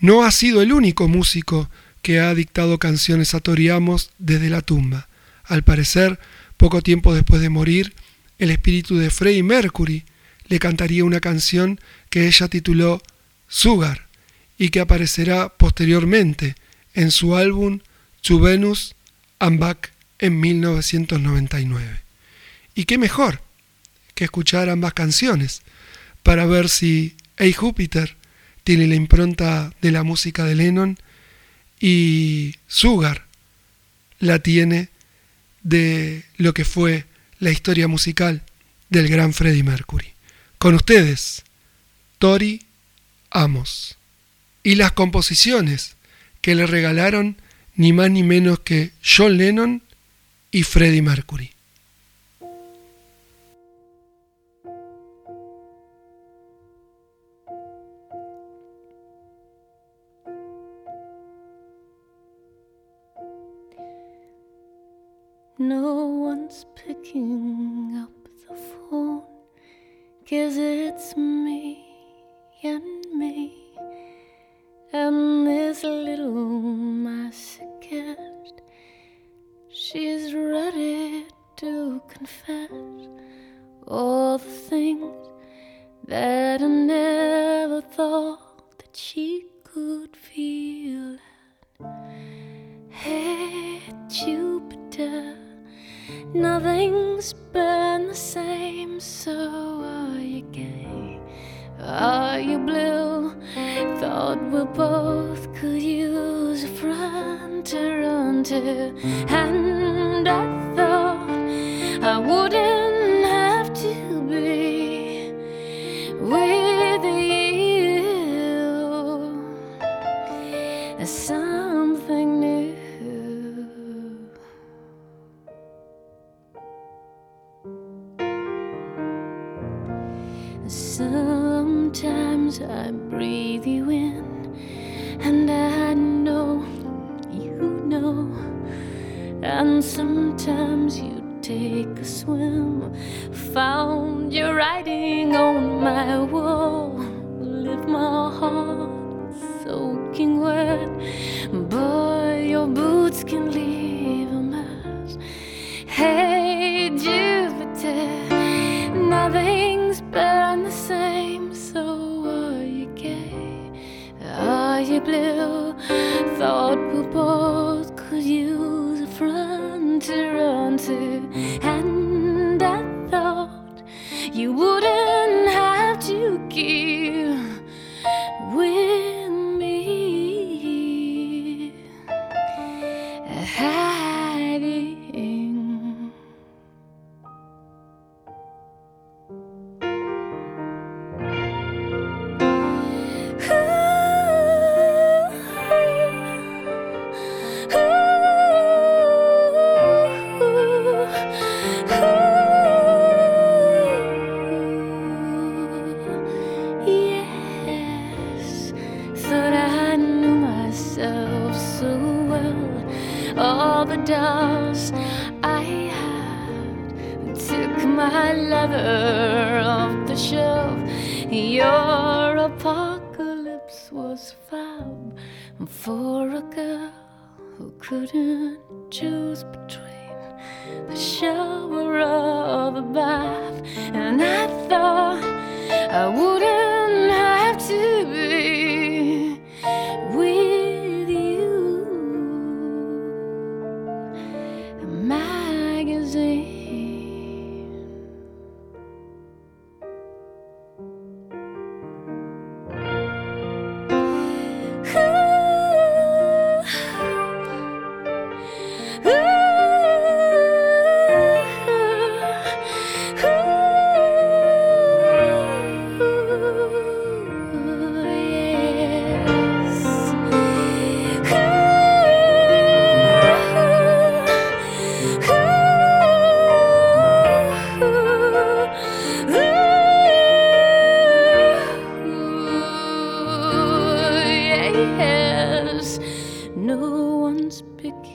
no ha sido el único músico que ha dictado canciones a Tori Amos desde la tumba. Al parecer, poco tiempo después de morir, el espíritu de Freddie Mercury le cantaría una canción que ella tituló Sugar y que aparecerá posteriormente en su álbum To Venus and Back en 1999. Y qué mejor que escuchar ambas canciones para ver si Hey Júpiter tiene la impronta de la música de Lennon y Sugar la tiene de lo que fue la historia musical del gran Freddie Mercury. Con ustedes, Tori Amos. Y las composiciones que le regalaron ni más ni menos que John Lennon y Freddie Mercury.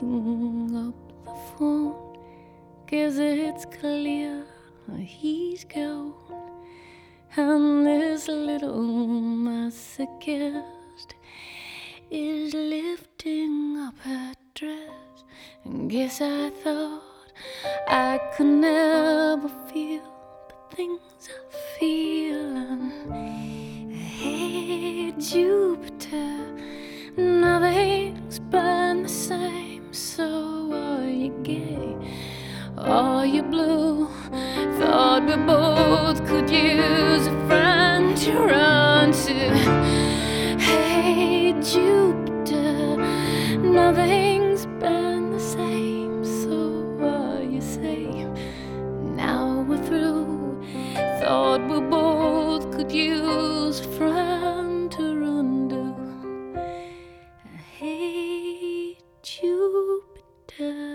Up the phone. Cause it's clear he's gone. And this little masochist is lifting up her dress. And guess I thought I could never feel the things I feel. And hey, Jupiter, nothing's been the same. So are you gay? Are you blue? Thought we both could use a friend to run to. Hey, Jupiter, nothing's been the same. So are you same? Now we're through. Thought we both could use a friend good.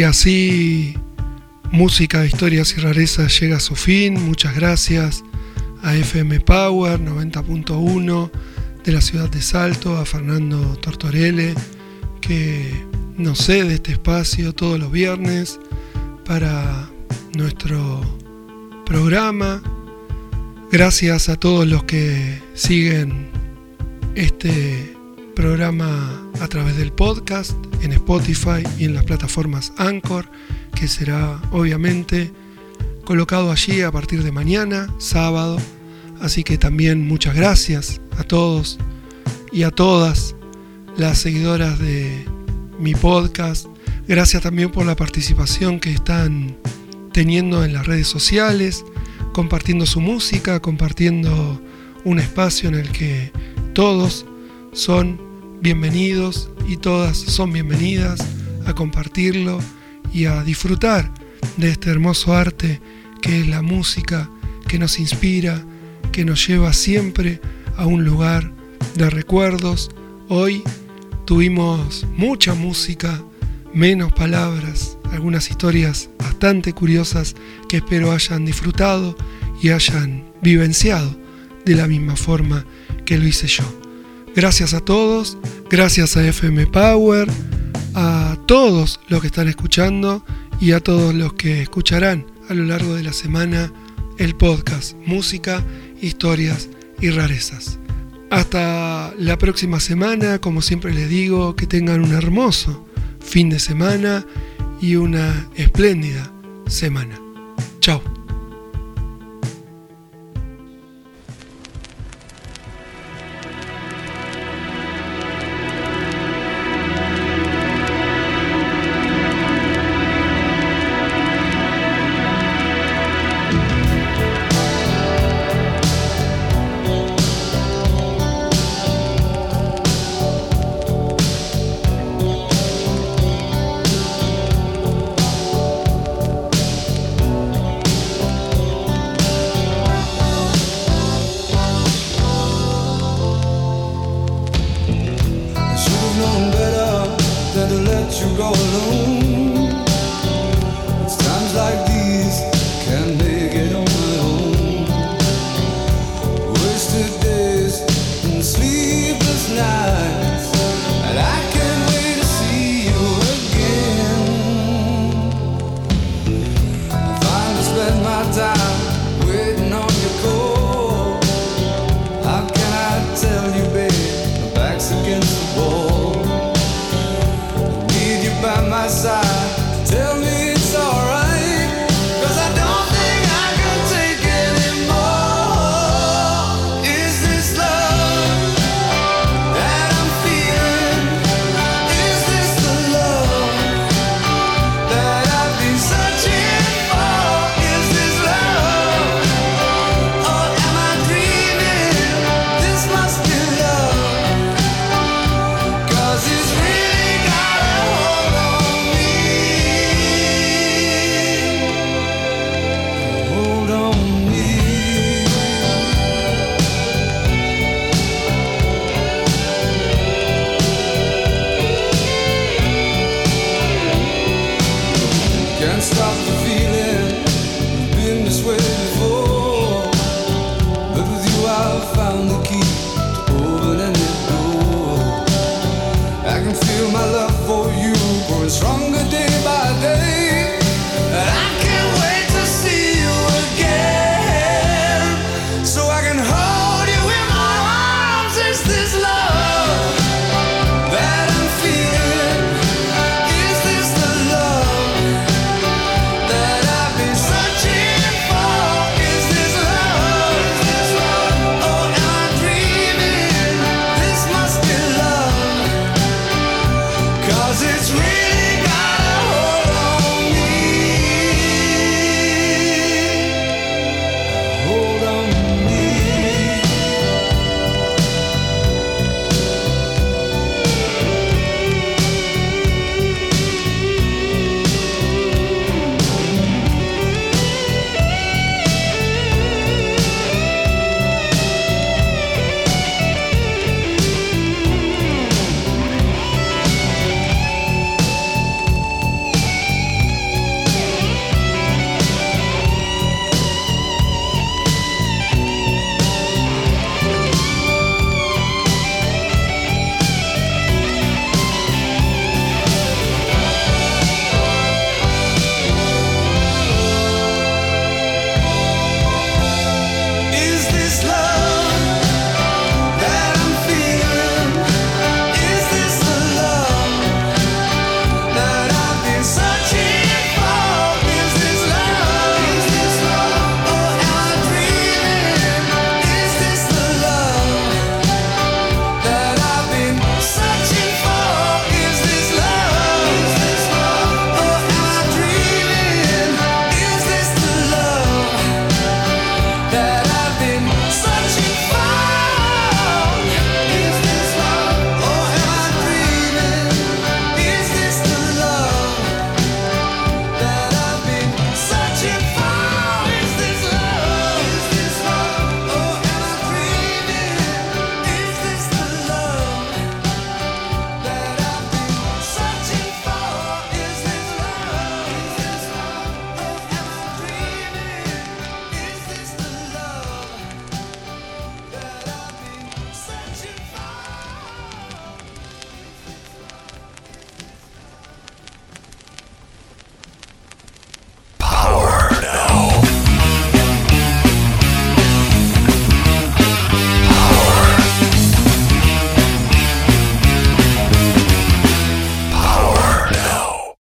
Y así, música historias y rarezas llega a su fin. Muchas gracias a FM Power 90.1 de la ciudad de Salto, a Fernando Tortorelle, que nos cede este espacio todos los viernes para nuestro programa. Gracias a todos los que siguen este programa a través del podcast en Spotify y en las plataformas Anchor, que será obviamente colocado allí a partir de mañana, sábado. Así que también muchas gracias a todos y a todas las seguidoras de mi podcast. Gracias también por la participación que están teniendo en las redes sociales, compartiendo su música, compartiendo un espacio en el que todos son bienvenidos y todas son bienvenidas a compartirlo y a disfrutar de este hermoso arte que es la música, que nos inspira, que nos lleva siempre a un lugar de recuerdos. Hoy tuvimos mucha música, menos palabras, algunas historias bastante curiosas que espero hayan disfrutado y hayan vivenciado de la misma forma que lo hice yo. Gracias a todos, gracias a FM Power, a todos los que están escuchando y a todos los que escucharán a lo largo de la semana el podcast Música, Historias y Rarezas. Hasta la próxima semana, como siempre les digo, que tengan un hermoso fin de semana y una espléndida semana. Chao.